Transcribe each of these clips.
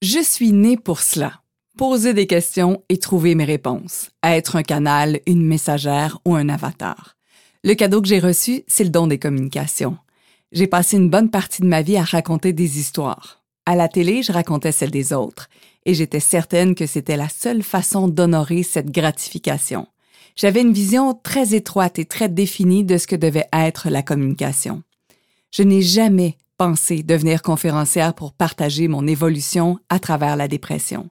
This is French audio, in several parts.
Je suis née pour cela. Poser des questions et trouver mes réponses. Être un canal, une messagère ou un avatar. Le cadeau que j'ai reçu, c'est le don des communications. J'ai passé une bonne partie de ma vie à raconter des histoires. À la télé, je racontais celles des autres, et j'étais certaine que c'était la seule façon d'honorer cette gratification. J'avais une vision très étroite et très définie de ce que devait être la communication. Je n'ai jamais pensé devenir conférencière pour partager mon évolution à travers la dépression.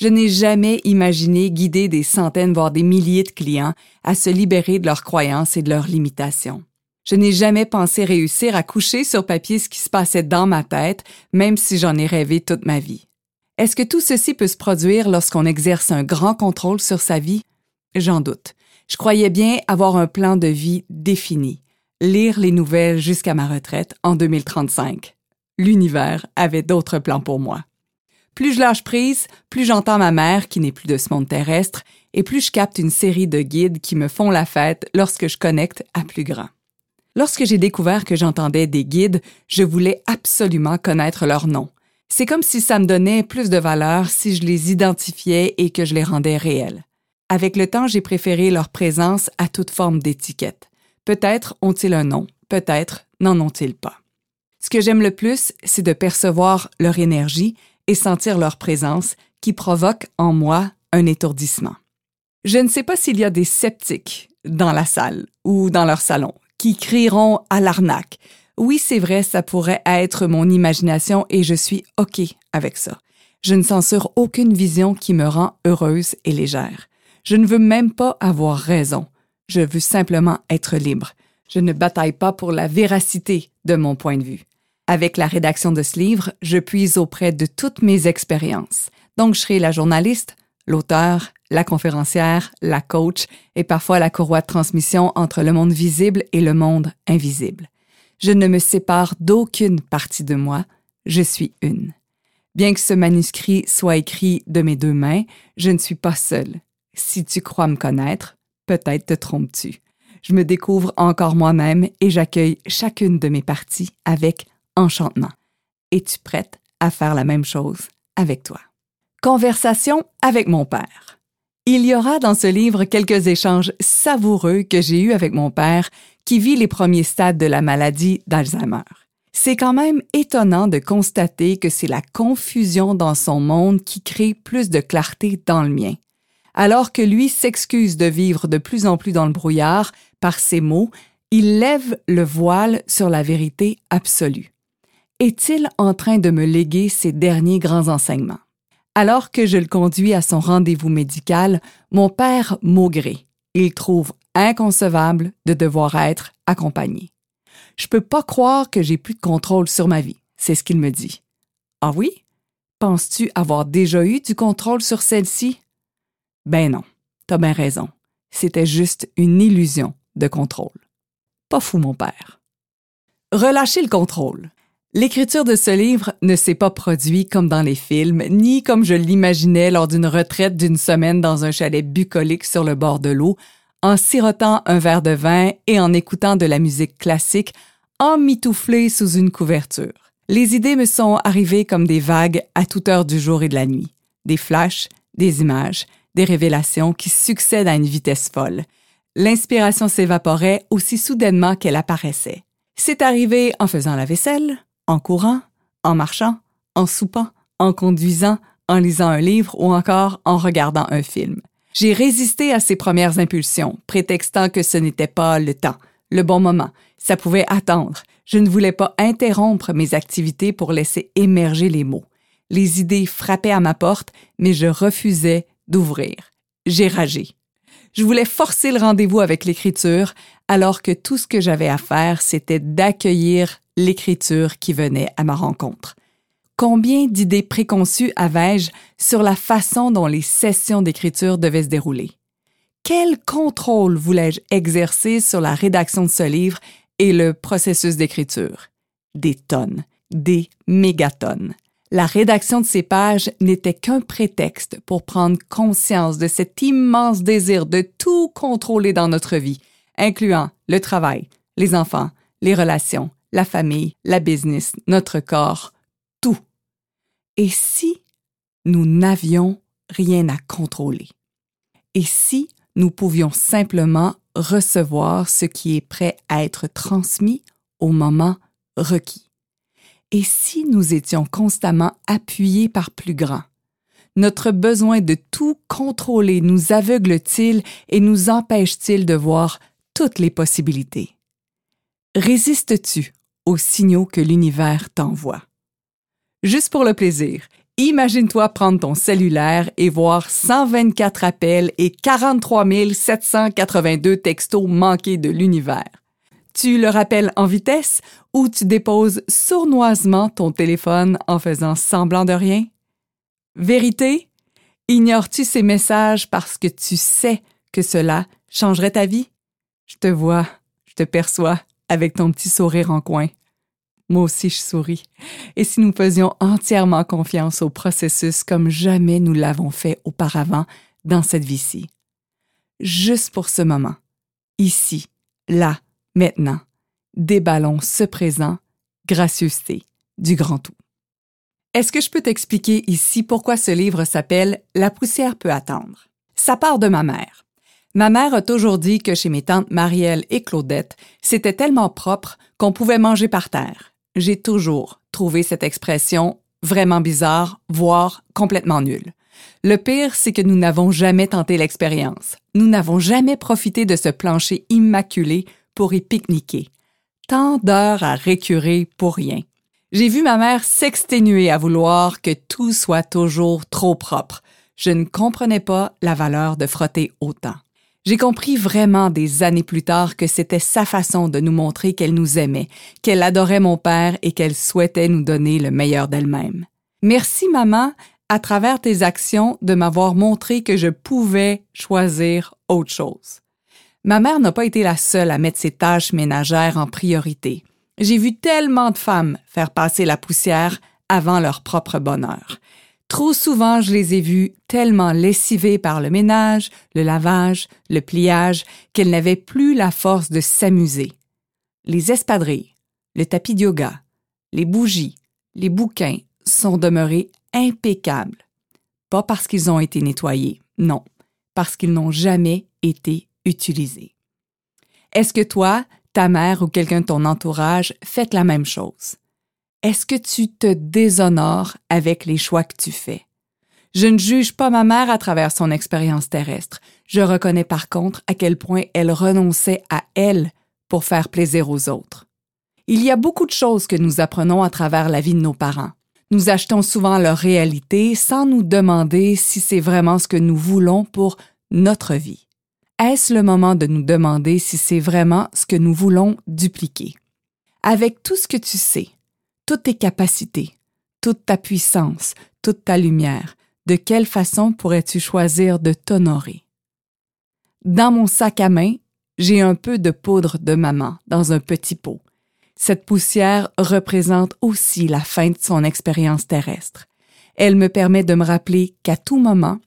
Je n'ai jamais imaginé guider des centaines, voire des milliers de clients à se libérer de leurs croyances et de leurs limitations. Je n'ai jamais pensé réussir à coucher sur papier ce qui se passait dans ma tête, même si j'en ai rêvé toute ma vie. Est-ce que tout ceci peut se produire lorsqu'on exerce un grand contrôle sur sa vie? J'en doute. Je croyais bien avoir un plan de vie défini lire les nouvelles jusqu'à ma retraite en 2035. L'univers avait d'autres plans pour moi. Plus je lâche prise, plus j'entends ma mère qui n'est plus de ce monde terrestre, et plus je capte une série de guides qui me font la fête lorsque je connecte à plus grand. Lorsque j'ai découvert que j'entendais des guides, je voulais absolument connaître leur nom. C'est comme si ça me donnait plus de valeur si je les identifiais et que je les rendais réels. Avec le temps, j'ai préféré leur présence à toute forme d'étiquette. Peut-être ont-ils un nom, peut-être n'en ont-ils pas. Ce que j'aime le plus, c'est de percevoir leur énergie et sentir leur présence qui provoque en moi un étourdissement. Je ne sais pas s'il y a des sceptiques dans la salle ou dans leur salon qui crieront à l'arnaque. Oui, c'est vrai, ça pourrait être mon imagination et je suis OK avec ça. Je ne censure aucune vision qui me rend heureuse et légère. Je ne veux même pas avoir raison. Je veux simplement être libre. Je ne bataille pas pour la véracité de mon point de vue. Avec la rédaction de ce livre, je puise auprès de toutes mes expériences. Donc, je serai la journaliste, l'auteur, la conférencière, la coach et parfois la courroie de transmission entre le monde visible et le monde invisible. Je ne me sépare d'aucune partie de moi, je suis une. Bien que ce manuscrit soit écrit de mes deux mains, je ne suis pas seule. Si tu crois me connaître, peut-être te trompes-tu. Je me découvre encore moi-même et j'accueille chacune de mes parties avec enchantement. Es-tu prête à faire la même chose avec toi? Conversation avec mon père. Il y aura dans ce livre quelques échanges savoureux que j'ai eus avec mon père qui vit les premiers stades de la maladie d'Alzheimer. C'est quand même étonnant de constater que c'est la confusion dans son monde qui crée plus de clarté dans le mien alors que lui s'excuse de vivre de plus en plus dans le brouillard par ses mots, il lève le voile sur la vérité absolue. Est-il en train de me léguer ses derniers grands enseignements? Alors que je le conduis à son rendez-vous médical, mon père maugré. Il trouve inconcevable de devoir être accompagné. Je peux pas croire que j'ai plus de contrôle sur ma vie, c'est ce qu'il me dit. Ah oui? Penses-tu avoir déjà eu du contrôle sur celle-ci? Ben non, t'as bien raison. C'était juste une illusion de contrôle. Pas fou, mon père. Relâcher le contrôle. L'écriture de ce livre ne s'est pas produite comme dans les films, ni comme je l'imaginais lors d'une retraite d'une semaine dans un chalet bucolique sur le bord de l'eau, en sirotant un verre de vin et en écoutant de la musique classique, emmitouflé sous une couverture. Les idées me sont arrivées comme des vagues à toute heure du jour et de la nuit. Des flashs, des images, des révélations qui succèdent à une vitesse folle. L'inspiration s'évaporait aussi soudainement qu'elle apparaissait. C'est arrivé en faisant la vaisselle, en courant, en marchant, en soupant, en conduisant, en lisant un livre ou encore en regardant un film. J'ai résisté à ces premières impulsions, prétextant que ce n'était pas le temps, le bon moment, ça pouvait attendre. Je ne voulais pas interrompre mes activités pour laisser émerger les mots. Les idées frappaient à ma porte, mais je refusais d'ouvrir. J'ai ragé. Je voulais forcer le rendez-vous avec l'écriture, alors que tout ce que j'avais à faire, c'était d'accueillir l'écriture qui venait à ma rencontre. Combien d'idées préconçues avais-je sur la façon dont les sessions d'écriture devaient se dérouler? Quel contrôle voulais-je exercer sur la rédaction de ce livre et le processus d'écriture? Des tonnes, des mégatonnes. La rédaction de ces pages n'était qu'un prétexte pour prendre conscience de cet immense désir de tout contrôler dans notre vie, incluant le travail, les enfants, les relations, la famille, la business, notre corps, tout. Et si nous n'avions rien à contrôler? Et si nous pouvions simplement recevoir ce qui est prêt à être transmis au moment requis? Et si nous étions constamment appuyés par plus grand? Notre besoin de tout contrôler nous aveugle-t-il et nous empêche-t-il de voir toutes les possibilités? Résistes-tu aux signaux que l'univers t'envoie? Juste pour le plaisir, imagine-toi prendre ton cellulaire et voir 124 appels et 43 782 textos manqués de l'univers. Tu le rappelles en vitesse ou tu déposes sournoisement ton téléphone en faisant semblant de rien? Vérité? Ignores-tu ces messages parce que tu sais que cela changerait ta vie? Je te vois, je te perçois avec ton petit sourire en coin. Moi aussi, je souris. Et si nous faisions entièrement confiance au processus comme jamais nous l'avons fait auparavant dans cette vie-ci? Juste pour ce moment, ici, là, maintenant, déballons ce présent, gracieuseté du grand tout. Est-ce que je peux t'expliquer ici pourquoi ce livre s'appelle La poussière peut attendre? Ça part de ma mère. Ma mère a toujours dit que chez mes tantes Marielle et Claudette, c'était tellement propre qu'on pouvait manger par terre. J'ai toujours trouvé cette expression vraiment bizarre, voire complètement nulle. Le pire, c'est que nous n'avons jamais tenté l'expérience. Nous n'avons jamais profité de ce plancher immaculé pour y pique-niquer. Tant d'heures à récurer pour rien. J'ai vu ma mère s'exténuer à vouloir que tout soit toujours trop propre. Je ne comprenais pas la valeur de frotter autant. J'ai compris vraiment des années plus tard que c'était sa façon de nous montrer qu'elle nous aimait, qu'elle adorait mon père et qu'elle souhaitait nous donner le meilleur d'elle-même. Merci maman, à travers tes actions, de m'avoir montré que je pouvais choisir autre chose. Ma mère n'a pas été la seule à mettre ses tâches ménagères en priorité. J'ai vu tellement de femmes faire passer la poussière avant leur propre bonheur. Trop souvent, je les ai vues tellement lessivées par le ménage, le lavage, le pliage, qu'elles n'avaient plus la force de s'amuser. Les espadrilles, le tapis de yoga, les bougies, les bouquins sont demeurés impeccables. Pas parce qu'ils ont été nettoyés, non, parce qu'ils n'ont jamais été utilisés. Est-ce que toi, ta mère ou quelqu'un de ton entourage fait la même chose? Est-ce que tu te déshonores avec les choix que tu fais? Je ne juge pas ma mère à travers son expérience terrestre. Je reconnais par contre à quel point elle renonçait à elle pour faire plaisir aux autres. Il y a beaucoup de choses que nous apprenons à travers la vie de nos parents. Nous achetons souvent leur réalité sans nous demander si c'est vraiment ce que nous voulons pour notre vie est-ce le moment de nous demander si c'est vraiment ce que nous voulons dupliquer? Avec tout ce que tu sais, toutes tes capacités, toute ta puissance, toute ta lumière, de quelle façon pourrais-tu choisir de t'honorer? Dans mon sac à main, j'ai un peu de poudre de maman dans un petit pot. Cette poussière représente aussi la fin de son expérience terrestre. Elle me permet de me rappeler qu'à tout moment,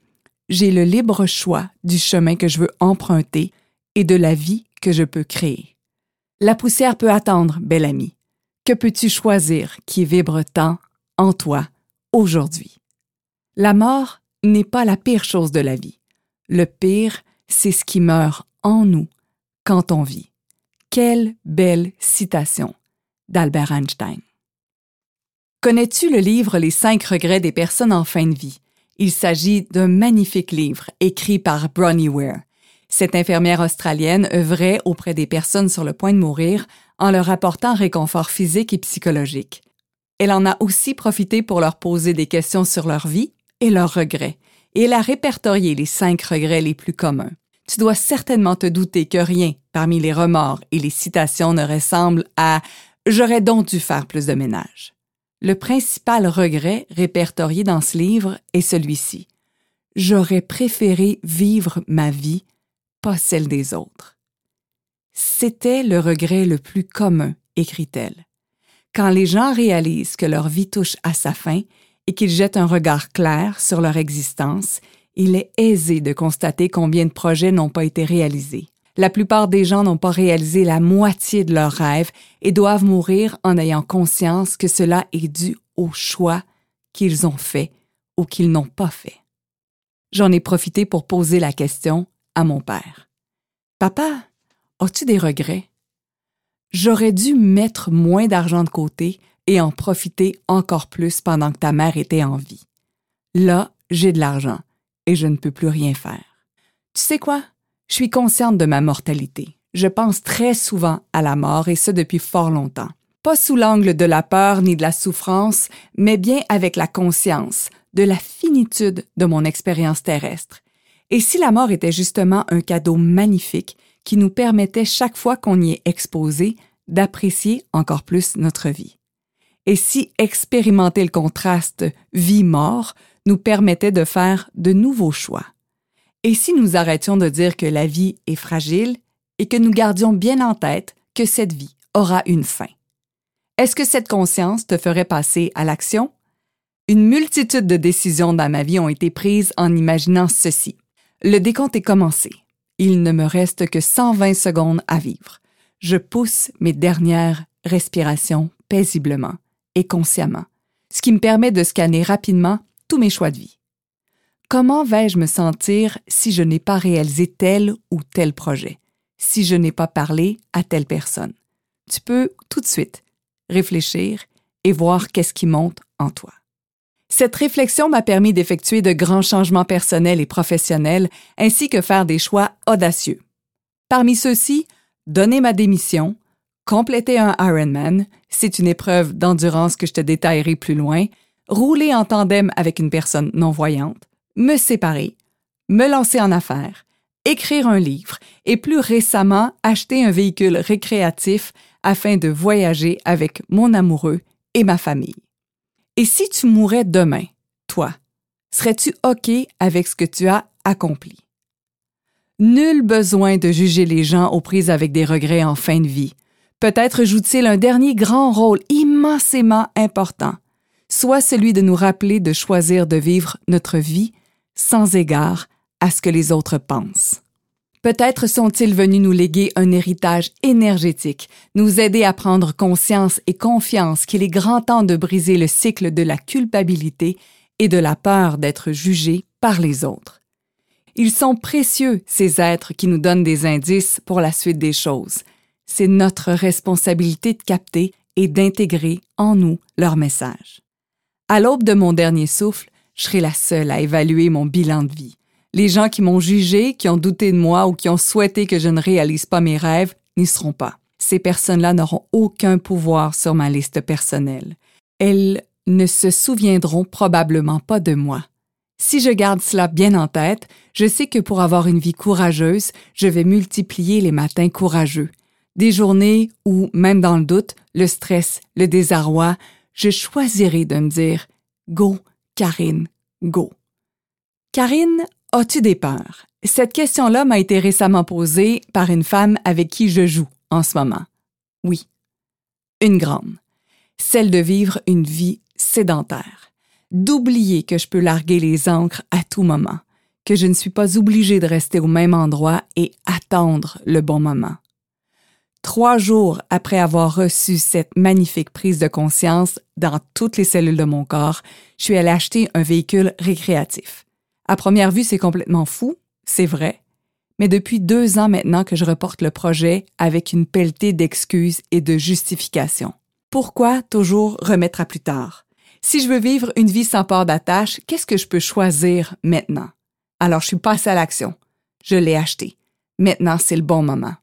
j'ai le libre choix du chemin que je veux emprunter et de la vie que je peux créer. La poussière peut attendre, bel ami. Que peux-tu choisir qui vibre tant en toi aujourd'hui? La mort n'est pas la pire chose de la vie. Le pire, c'est ce qui meurt en nous quand on vit. Quelle belle citation d'Albert Einstein. Connais-tu le livre Les cinq regrets des personnes en fin de vie? Il s'agit d'un magnifique livre écrit par Bronnie Ware. Cette infirmière australienne œuvrait auprès des personnes sur le point de mourir en leur apportant réconfort physique et psychologique. Elle en a aussi profité pour leur poser des questions sur leur vie et leurs regrets, et elle a répertorié les cinq regrets les plus communs. Tu dois certainement te douter que rien parmi les remords et les citations ne ressemble à J'aurais donc dû faire plus de ménage. Le principal regret répertorié dans ce livre est celui-ci. J'aurais préféré vivre ma vie, pas celle des autres. C'était le regret le plus commun, écrit-elle. Quand les gens réalisent que leur vie touche à sa fin et qu'ils jettent un regard clair sur leur existence, il est aisé de constater combien de projets n'ont pas été réalisés. La plupart des gens n'ont pas réalisé la moitié de leurs rêves et doivent mourir en ayant conscience que cela est dû au choix qu'ils ont fait ou qu'ils n'ont pas fait. J'en ai profité pour poser la question à mon père. Papa, as-tu des regrets? J'aurais dû mettre moins d'argent de côté et en profiter encore plus pendant que ta mère était en vie. Là, j'ai de l'argent et je ne peux plus rien faire. Tu sais quoi? Je suis consciente de ma mortalité. Je pense très souvent à la mort et ce depuis fort longtemps. Pas sous l'angle de la peur ni de la souffrance, mais bien avec la conscience de la finitude de mon expérience terrestre. Et si la mort était justement un cadeau magnifique qui nous permettait chaque fois qu'on y est exposé d'apprécier encore plus notre vie? Et si expérimenter le contraste vie-mort nous permettait de faire de nouveaux choix? Et si nous arrêtions de dire que la vie est fragile et que nous gardions bien en tête que cette vie aura une fin? Est-ce que cette conscience te ferait passer à l'action? Une multitude de décisions dans ma vie ont été prises en imaginant ceci. Le décompte est commencé. Il ne me reste que 120 secondes à vivre. Je pousse mes dernières respirations paisiblement et consciemment, ce qui me permet de scanner rapidement tous mes choix de vie. Comment vais-je me sentir si je n'ai pas réalisé tel ou tel projet, si je n'ai pas parlé à telle personne? Tu peux tout de suite réfléchir et voir qu'est-ce qui monte en toi. Cette réflexion m'a permis d'effectuer de grands changements personnels et professionnels, ainsi que faire des choix audacieux. Parmi ceux-ci, donner ma démission, compléter un Ironman, c'est une épreuve d'endurance que je te détaillerai plus loin, rouler en tandem avec une personne non-voyante, me séparer, me lancer en affaires, écrire un livre et plus récemment acheter un véhicule récréatif afin de voyager avec mon amoureux et ma famille. Et si tu mourais demain, toi, serais-tu OK avec ce que tu as accompli? Nul besoin de juger les gens aux prises avec des regrets en fin de vie. Peut-être joue-t-il un dernier grand rôle immensément important, soit celui de nous rappeler de choisir de vivre notre vie sans égard à ce que les autres pensent. Peut-être sont-ils venus nous léguer un héritage énergétique, nous aider à prendre conscience et confiance qu'il est grand temps de briser le cycle de la culpabilité et de la peur d'être jugé par les autres. Ils sont précieux, ces êtres qui nous donnent des indices pour la suite des choses. C'est notre responsabilité de capter et d'intégrer en nous leur message. À l'aube de mon dernier souffle, je serai la seule à évaluer mon bilan de vie. Les gens qui m'ont jugé, qui ont douté de moi ou qui ont souhaité que je ne réalise pas mes rêves n'y seront pas. Ces personnes-là n'auront aucun pouvoir sur ma liste personnelle. Elles ne se souviendront probablement pas de moi. Si je garde cela bien en tête, je sais que pour avoir une vie courageuse, je vais multiplier les matins courageux. Des journées où, même dans le doute, le stress, le désarroi, je choisirai de me dire Go, Karine, go. Karine, as-tu des peurs? Cette question-là m'a été récemment posée par une femme avec qui je joue en ce moment. Oui, une grande. Celle de vivre une vie sédentaire. D'oublier que je peux larguer les encres à tout moment, que je ne suis pas obligée de rester au même endroit et attendre le bon moment. Trois jours après avoir reçu cette magnifique prise de conscience dans toutes les cellules de mon corps, je suis allée acheter un véhicule récréatif. À première vue, c'est complètement fou, c'est vrai, mais depuis deux ans maintenant que je reporte le projet avec une pelletée d'excuses et de justifications. Pourquoi toujours remettre à plus tard? Si je veux vivre une vie sans port d'attache, qu'est-ce que je peux choisir maintenant? Alors je suis passée à l'action. Je l'ai acheté. Maintenant, c'est le bon moment.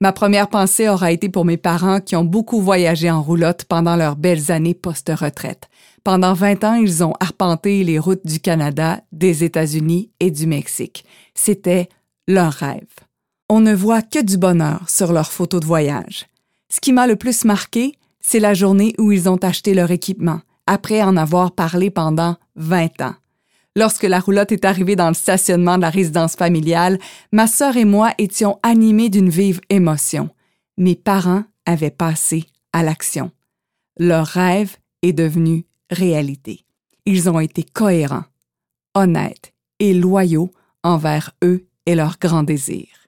Ma première pensée aura été pour mes parents qui ont beaucoup voyagé en roulotte pendant leurs belles années post-retraite. Pendant 20 ans, ils ont arpenté les routes du Canada, des États-Unis et du Mexique. C'était leur rêve. On ne voit que du bonheur sur leurs photos de voyage. Ce qui m'a le plus marqué, c'est la journée où ils ont acheté leur équipement, après en avoir parlé pendant 20 ans. Lorsque la roulotte est arrivée dans le stationnement de la résidence familiale, ma sœur et moi étions animés d'une vive émotion. Mes parents avaient passé à l'action. Leur rêve est devenu réalité. Ils ont été cohérents, honnêtes et loyaux envers eux et leurs grands désirs.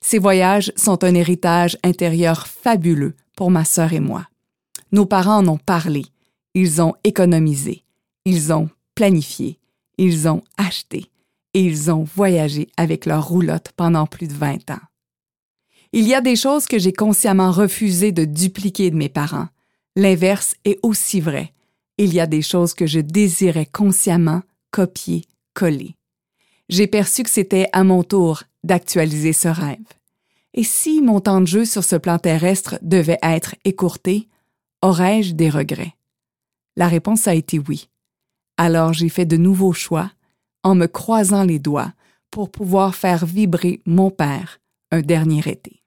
Ces voyages sont un héritage intérieur fabuleux pour ma sœur et moi. Nos parents en ont parlé, ils ont économisé, ils ont planifié, ils ont acheté et ils ont voyagé avec leur roulotte pendant plus de 20 ans. Il y a des choses que j'ai consciemment refusé de dupliquer de mes parents. L'inverse est aussi vrai. Il y a des choses que je désirais consciemment copier, coller. J'ai perçu que c'était à mon tour d'actualiser ce rêve. Et si mon temps de jeu sur ce plan terrestre devait être écourté, aurais-je des regrets? La réponse a été oui. Alors j'ai fait de nouveaux choix en me croisant les doigts pour pouvoir faire vibrer mon père un dernier été.